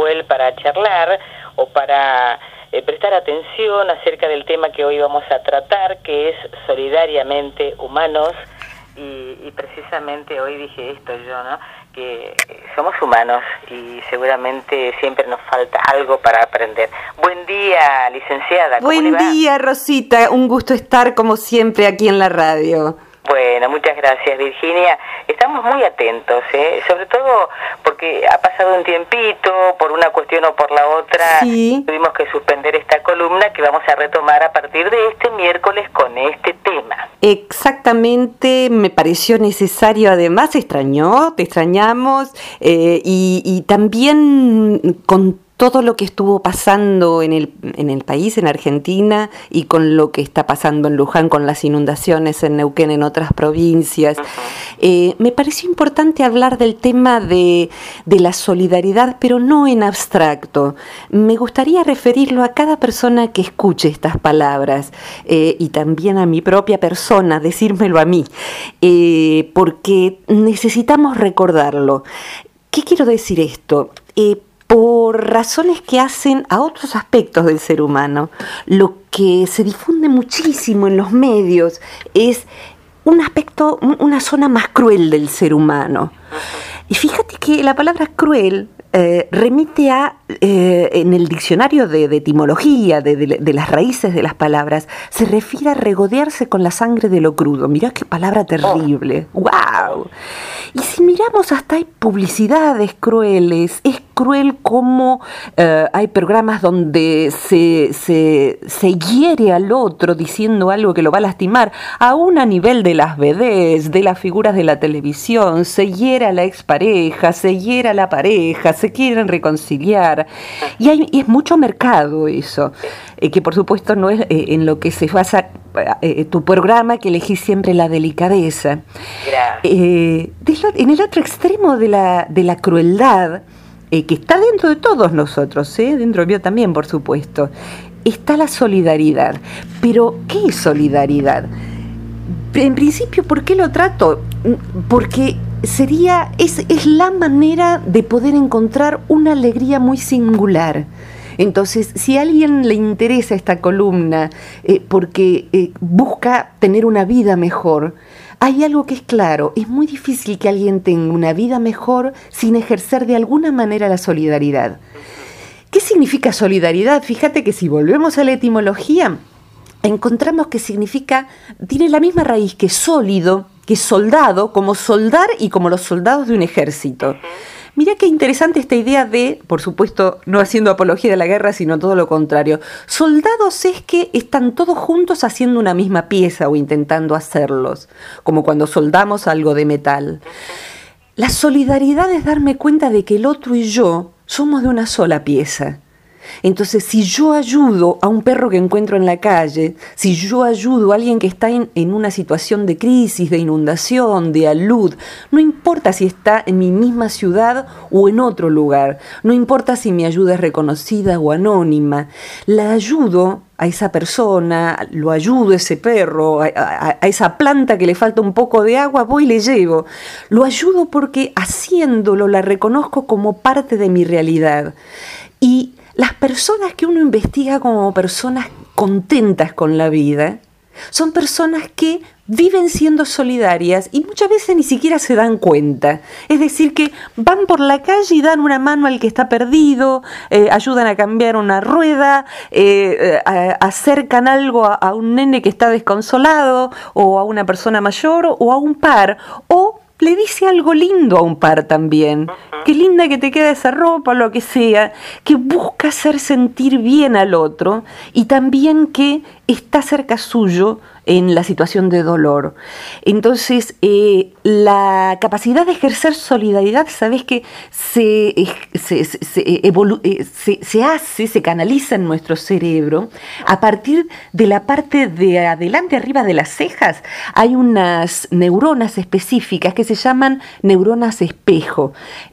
Nahuel para charlar o para eh, prestar atención acerca del tema que hoy vamos a tratar, que es solidariamente humanos. Y, y precisamente hoy dije esto yo, ¿no? que somos humanos y seguramente siempre nos falta algo para aprender. Buen día, licenciada. Buen día, Rosita. Un gusto estar como siempre aquí en la radio. Bueno, muchas gracias Virginia. Estamos muy atentos, ¿eh? sobre todo porque ha pasado un tiempito, por una cuestión o por la otra, tuvimos que suspender esta columna que vamos a retomar a partir de este miércoles con este tema. Exactamente, me pareció necesario, además, extrañó, te extrañamos, eh, y, y también con todo lo que estuvo pasando en el, en el país, en Argentina, y con lo que está pasando en Luján, con las inundaciones en Neuquén, en otras provincias. Eh, me pareció importante hablar del tema de, la solidaridad, pero no en abstracto. Me gustaría referirlo a cada persona que escuche estas palabras eh, y también a mi propia persona, decírmelo a mí, eh, porque necesitamos recordarlo. ¿Qué quiero decir esto? Por razones que hacen a otros aspectos del ser humano. Lo que se difunde muchísimo en los medios es un aspecto, una zona más cruel del ser humano. Y fíjate que la palabra cruel eh, remite a, eh, en el diccionario de, etimología, de, las raíces de las palabras, se refiere a regodearse con la sangre de lo crudo. Mirá qué palabra terrible. ¡Wow! Y si miramos, hasta hay publicidades crueles. Es cruel como eh, hay programas donde se, se, hiere al otro diciendo algo que lo va a lastimar, aún a nivel de las BDs, de las figuras de la televisión, se hiere a la expareja, se hiere a la pareja, se quieren reconciliar. Y, hay, es mucho mercado eso, eh, que por supuesto no es eh, en lo que se basa tu programa, que elegís siempre la delicadeza. en el otro extremo de la, de la crueldad, eh, que está dentro de todos nosotros, ¿eh? dentro mío también, por supuesto, está la solidaridad. Pero, ¿qué es solidaridad? En principio, ¿por qué lo trato? Porque sería, es, es la manera de poder encontrar una alegría muy singular. Entonces, si a alguien le interesa esta columna eh, porque eh, busca tener una vida mejor, hay algo que es claro, es muy difícil que alguien tenga una vida mejor sin ejercer de alguna manera la solidaridad. ¿Qué significa solidaridad? Fíjate que si volvemos a la etimología, encontramos que significa, tiene la misma raíz que sólido, que soldado, como soldar y como los soldados de un ejército. Mira qué interesante esta idea de, por supuesto, no haciendo apología de la guerra, sino todo lo contrario. Soldados es que están todos juntos haciendo una misma pieza o intentando hacerlos, como cuando soldamos algo de metal. La solidaridad es darme cuenta de que el otro y yo somos de una sola pieza entonces, si yo ayudo a un perro que encuentro en la calle, si yo ayudo a alguien que está en, una situación de crisis, de inundación, de alud, no importa si está en mi misma ciudad o en otro lugar, no importa si mi ayuda es reconocida o anónima, la ayudo a esa persona, lo ayudo a ese perro, a, a, esa planta que le falta un poco de agua, voy y le llevo. Lo ayudo porque haciéndolo la reconozco como parte de mi realidad. Y las personas que uno investiga como personas contentas con la vida son personas que viven siendo solidarias y muchas veces ni siquiera se dan cuenta. Es decir, que van por la calle y dan una mano al que está perdido, eh, ayudan a cambiar una rueda, eh, eh, acercan algo a, a, un nene que está desconsolado o a una persona mayor o a un par o le dice algo lindo a un par también. Qué linda que te queda esa ropa, lo que sea, que busca hacer sentir bien al otro y también que está cerca suyo en la situación de dolor. Entonces, eh, la capacidad de ejercer solidaridad, sabes que se, se, eh, se, se, hace, se canaliza en nuestro cerebro a partir de la parte de adelante, arriba de las cejas. Hay unas neuronas específicas que se llaman neuronas espejo.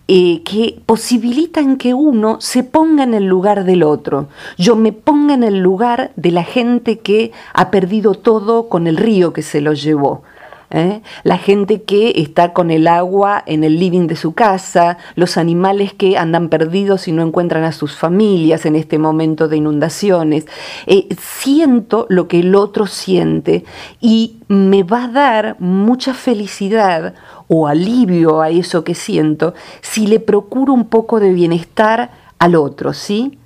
Eh, que posibilitan que uno se ponga en el lugar del otro. Yo me ponga en el lugar de la gente que ha perdido todo con el río que se lo llevó. ¿eh? la gente que está con el agua en el living de su casa, los animales que andan perdidos y no encuentran a sus familias en este momento de inundaciones. Eh, siento lo que el otro siente y me va a dar mucha felicidad o alivio a eso que siento si le procuro un poco de bienestar al otro, ¿sí?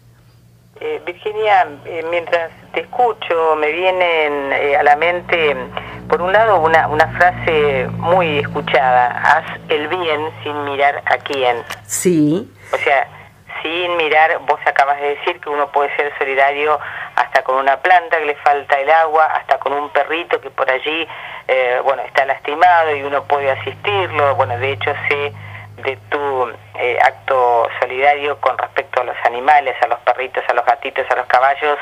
Eh, Virginia, mientras te escucho, me vienen a la mente por un lado, una, una frase muy escuchada, haz el bien sin mirar a quién. Sí. O sea, sin mirar, vos acabas de decir que uno puede ser solidario hasta con una planta que le falta el agua, hasta con un perrito que por allí, eh, bueno, está lastimado y uno puede asistirlo. Bueno, de hecho sé de tu eh, acto solidario con respecto a los animales, a los perritos, a los gatitos, a los caballos,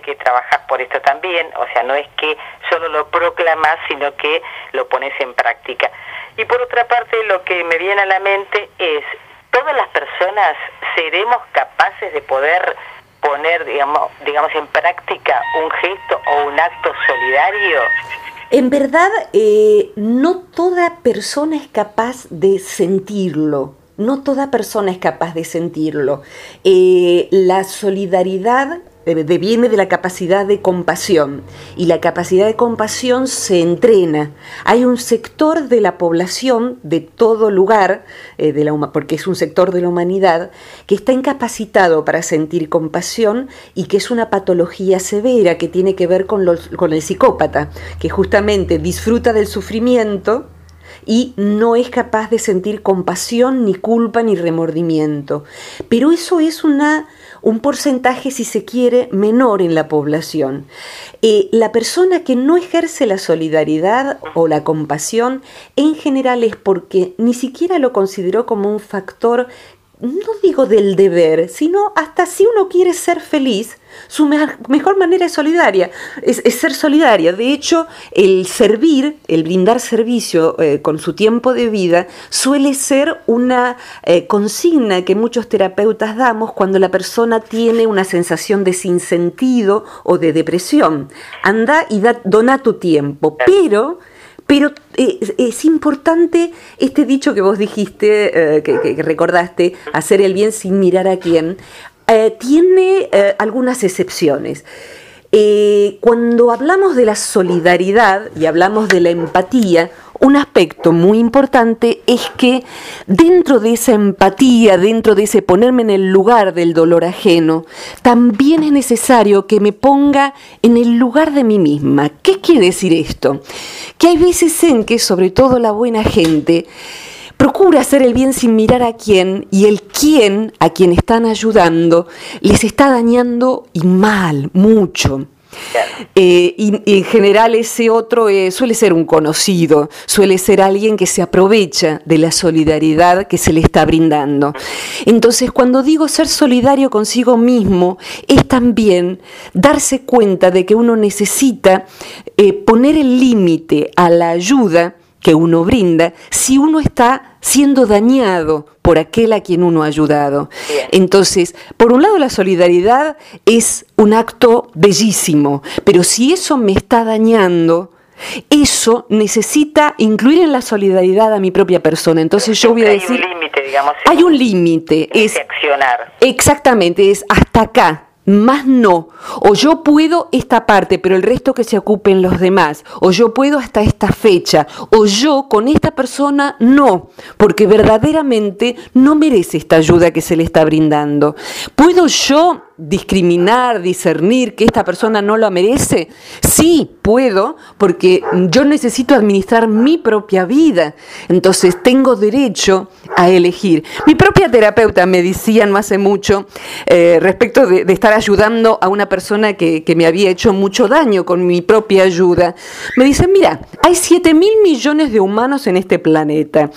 que trabajas por esto también, o sea, no es que solo lo proclamas, sino que lo pones en práctica. Y por otra parte, lo que me viene a la mente es, ¿todas las personas seremos capaces de poder poner, digamos, digamos en práctica un gesto o un acto solidario? En verdad, eh, no toda persona es capaz de sentirlo. No toda persona es capaz de sentirlo. Eh, la solidaridad viene de la capacidad de compasión y la capacidad de compasión se entrena. Hay un sector de la población de todo lugar, eh, de la, porque es un sector de la humanidad, que está incapacitado para sentir compasión y que es una patología severa que tiene que ver con, con el psicópata, que justamente disfruta del sufrimiento y no es capaz de sentir compasión, ni culpa, ni remordimiento. Pero eso es una un porcentaje, si se quiere, menor en la población. Eh, la persona que no ejerce la solidaridad o la compasión en general es porque ni siquiera lo consideró como un factor no digo del deber, sino hasta si uno quiere ser feliz, su mejor manera es solidaria, es, ser solidaria. De hecho, el servir, el brindar servicio eh, con su tiempo de vida, suele ser una eh, consigna que muchos terapeutas damos cuando la persona tiene una sensación de sinsentido o de depresión. Anda y da, dona tu tiempo, pero pero eh, es, importante este dicho que vos dijiste, eh, que, recordaste, hacer el bien sin mirar a quién, eh, tiene algunas excepciones. cuando hablamos de la solidaridad y hablamos de la empatía, un aspecto muy importante es que dentro de esa empatía, dentro de ese ponerme en el lugar del dolor ajeno, también es necesario que me ponga en el lugar de mí misma. ¿Qué quiere decir esto? Que hay veces en que, sobre todo la buena gente, procura hacer el bien sin mirar a quién y el quién a quien están ayudando les está dañando y mal, mucho. Eh, y, en general ese otro eh, suele ser un conocido, suele ser alguien que se aprovecha de la solidaridad que se le está brindando. Entonces, cuando digo ser solidario consigo mismo, es también darse cuenta de que uno necesita eh, poner el límite a la ayuda que uno brinda si uno está siendo dañado por aquel a quien uno ha ayudado. Entonces, por un lado la solidaridad es un acto bellísimo, pero si eso me está dañando, eso necesita incluir en la solidaridad a mi propia persona. Entonces yo voy a decir... Hay un límite, digamos. Hay un límite. Es accionar. Exactamente, es hasta acá más no. O yo puedo esta parte, pero el resto que se ocupen los demás. O yo puedo hasta esta fecha. O yo con esta persona no, porque verdaderamente no merece esta ayuda que se le está brindando. ¿Puedo yo discriminar, discernir que esta persona no lo merece? Sí, puedo, porque yo necesito administrar mi propia vida. Entonces tengo derecho a elegir. Mi propia terapeuta me decía no hace mucho eh, respecto de, estar ayudando a una persona que, que, me había hecho mucho daño con mi propia ayuda. Me dice, mira, hay 7 mil millones de humanos en este planeta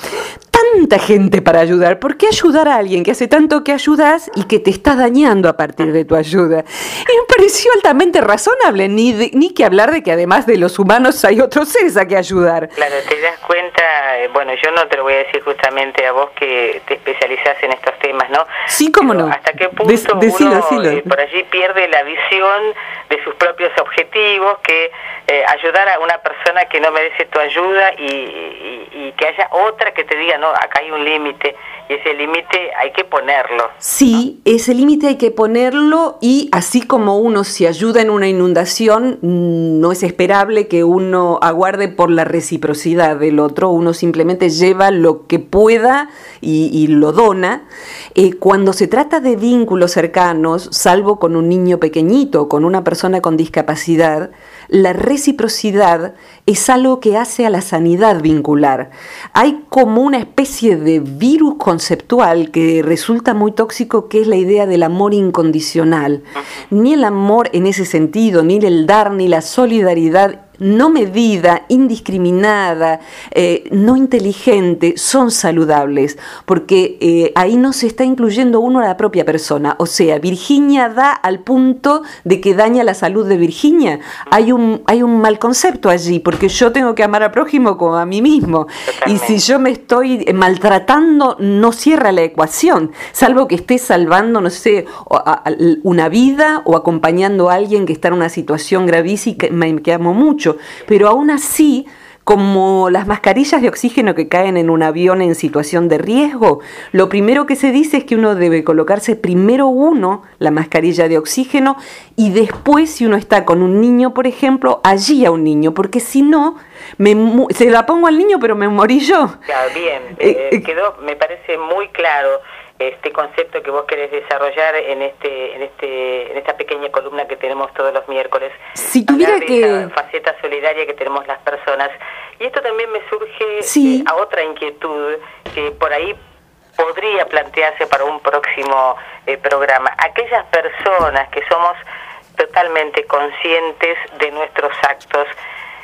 tanta gente para ayudar. ¿Por qué ayudar a alguien que hace tanto que ayudas y que te está dañando a partir de tu ayuda? Y me pareció altamente razonable, ni, ni que hablar de que además de los humanos hay otros seres a que ayudar. Claro, te das cuenta, eh, bueno, yo no te lo voy a decir justamente a vos que te especializás en estos temas, ¿no? Sí, cómo no. ¿Hasta qué punto uno eh, por allí pierde la visión de sus propios objetivos, que eh, ayudar a una persona que no merece tu ayuda y, que haya otra que te diga, no, acá hay un límite y ese límite hay que ponerlo. Sí, ese límite hay que ponerlo y así como uno se ayuda en una inundación, mm, no es esperable que uno aguarde por la reciprocidad del otro, uno simplemente lleva lo que pueda y, lo dona. Eh, cuando se trata de vínculos cercanos, salvo con un niño pequeñito, con una persona con discapacidad, la reciprocidad es algo que hace a la sanidad vincular. Hay como una especie de virus conceptual que resulta muy tóxico, que es la idea del amor incondicional. Ni el amor en ese sentido, ni el dar, ni la solidaridad no medida, indiscriminada, eh, no inteligente, son saludables, porque eh, ahí no se está incluyendo uno a la propia persona. O sea, Virginia da al punto de que daña la salud de Virginia. Hay un, hay un mal concepto allí, porque yo tengo que amar al prójimo como a mí mismo. Y si yo me estoy maltratando, no cierra la ecuación, salvo que esté salvando, no sé, una vida o acompañando a alguien que está en una situación gravísima y que amo mucho pero aún así, como las mascarillas de oxígeno que caen en un avión en situación de riesgo, lo primero que se dice es que uno debe colocarse primero uno la mascarilla de oxígeno y después si uno está con un niño, por ejemplo, allí a un niño, porque si no, me, se la pongo al niño pero me morí yo. Claro, bien, eh, eh, quedó, me parece muy claro este concepto que vos querés desarrollar en este en este en esta pequeña columna que tenemos todos los miércoles. Si tuviera que faceta solidaria que tenemos las personas. Y esto también me surge eh, a otra inquietud que por ahí podría plantearse para un próximo eh, programa. Aquellas personas que somos totalmente conscientes de nuestros actos.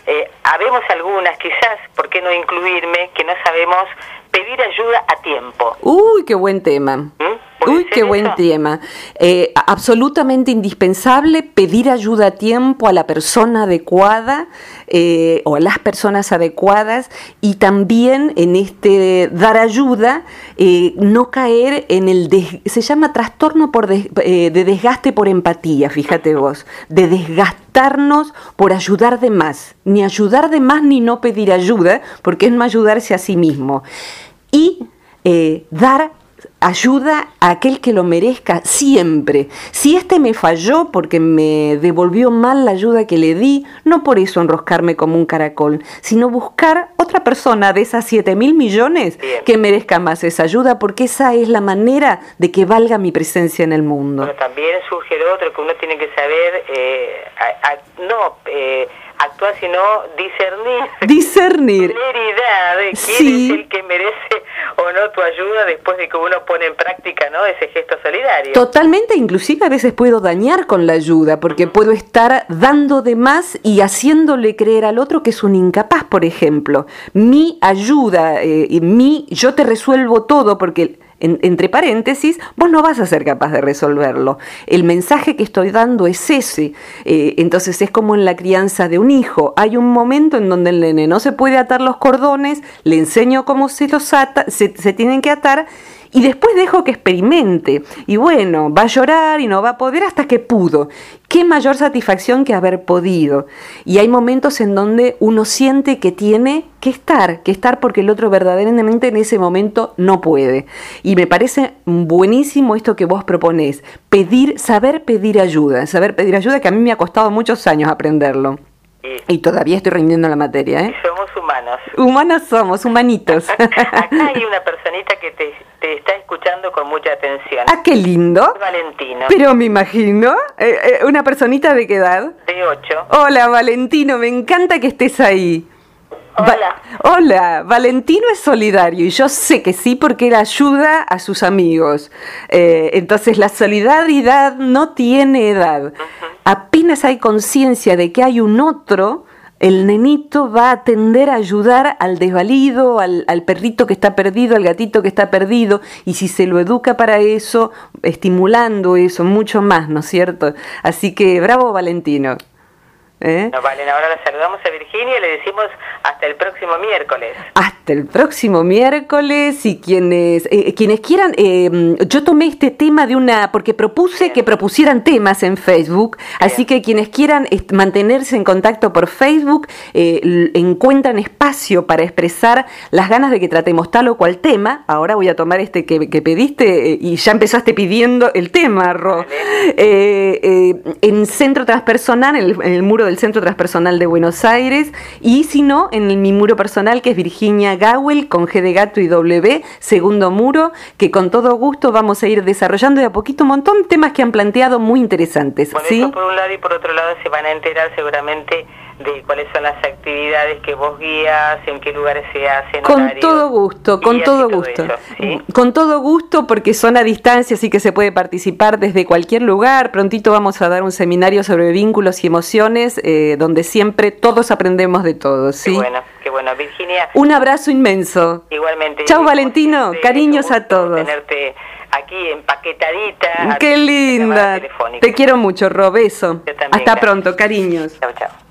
Eh, habemos algunas, quizás, ¿por qué no incluirme?, que no sabemos pedir ayuda a tiempo. Uy, qué buen tema. ¿Mm? Uy, qué buen tema. Eh, absolutamente indispensable pedir ayuda a tiempo a la persona adecuada eh, o a las personas adecuadas y también en este dar ayuda eh, no caer en el se llama trastorno por de desgaste por empatía, fíjate vos, de desgastarnos por ayudar de más, ni ayudar de más ni no pedir ayuda, porque es no ayudarse a sí mismo y eh, dar ayuda a aquel que lo merezca siempre. Si este me falló porque me devolvió mal la ayuda que le di, no por eso enroscarme como un caracol, sino buscar otra persona de esas 7 mil millones que merezca más esa ayuda, porque esa es la manera de que valga mi presencia en el mundo. Pero también surge otro que uno tiene que saber, eh, no... Eh, actuar, sino discernir. Discernir. quién es el que merece tu ayuda después de que uno pone en práctica ese gesto solidario. Totalmente, inclusive a veces puedo dañar con la ayuda, porque puedo estar dando de más y haciéndole creer al otro que es un incapaz, por ejemplo. Mi ayuda, eh, mi, yo te resuelvo todo porque entre paréntesis, vos no vas a ser capaz de resolverlo. El mensaje que estoy dando es ese. Eh, entonces es como en la crianza de un hijo. Hay un momento en donde el nene no se puede atar los cordones, le enseño cómo se los ata, se tienen que atar y después dejo que experimente. Y bueno, va a llorar y no va a poder hasta que pudo. Qué mayor satisfacción que haber podido. Y hay momentos en donde uno siente que tiene que estar, que estar porque el otro verdaderamente en ese momento no puede. Y me parece buenísimo esto que vos proponés, pedir, saber pedir ayuda, saber pedir ayuda que a mí me ha costado muchos años aprenderlo. Y, todavía estoy rindiendo la materia, ¿eh? Somos humanos. Humanos somos, humanitos. Acá hay una personita que te, está escuchando con mucha atención. Ah, qué lindo. Valentino. Pero me imagino, eh, eh, ¿una personita de qué edad? De ocho. Hola, Valentino, me encanta que estés ahí. Hola. hola, Valentino es solidario y yo sé que sí porque él ayuda a sus amigos. Eh, entonces la solidaridad no tiene edad. Apenas hay conciencia de que hay un otro, el nenito va a tender a ayudar al desvalido, al, al, perrito que está perdido, al gatito que está perdido, y si se lo educa para eso, estimulando eso, mucho más, ¿no es cierto? Así que bravo Valentino. ¿Eh? vale, ahora la saludamos a Virginia y le decimos hasta el próximo miércoles. Hasta el próximo miércoles y quienes eh, quienes quieran, eh, yo tomé este tema de una, porque propuse que propusieran temas en Facebook, así que quienes quieran mantenerse en contacto por Facebook, encuentran espacio para expresar las ganas de que tratemos tal o cual tema. Ahora voy a tomar este que, pediste y ya empezaste pidiendo el tema, Ro. en Centro Transpersonal, en el, en el muro del Centro Transpersonal de Buenos Aires, y si no, en mi muro personal, que es Virginia Gawel, con G de gato y W, segundo muro, que con todo gusto vamos a ir desarrollando de a poquito un montón de temas que han planteado muy interesantes. Bueno, por un lado y por otro lado se van a enterar seguramente de cuáles son las actividades que vos guías, en qué lugares se hacen. Con todo gusto, con todo gusto. Con todo gusto porque son a distancia, así que se puede participar desde cualquier lugar. Prontito vamos a dar un seminario sobre vínculos y emociones, eh, donde siempre todos aprendemos de todos. ¿sí? Qué bueno, qué bueno. Virginia. Un abrazo inmenso. Igualmente. Chao Valentino, cariños a todos. Tenerte aquí empaquetadita. Qué linda. Te quiero mucho, Robeso. Hasta pronto, cariños. Chao, chao.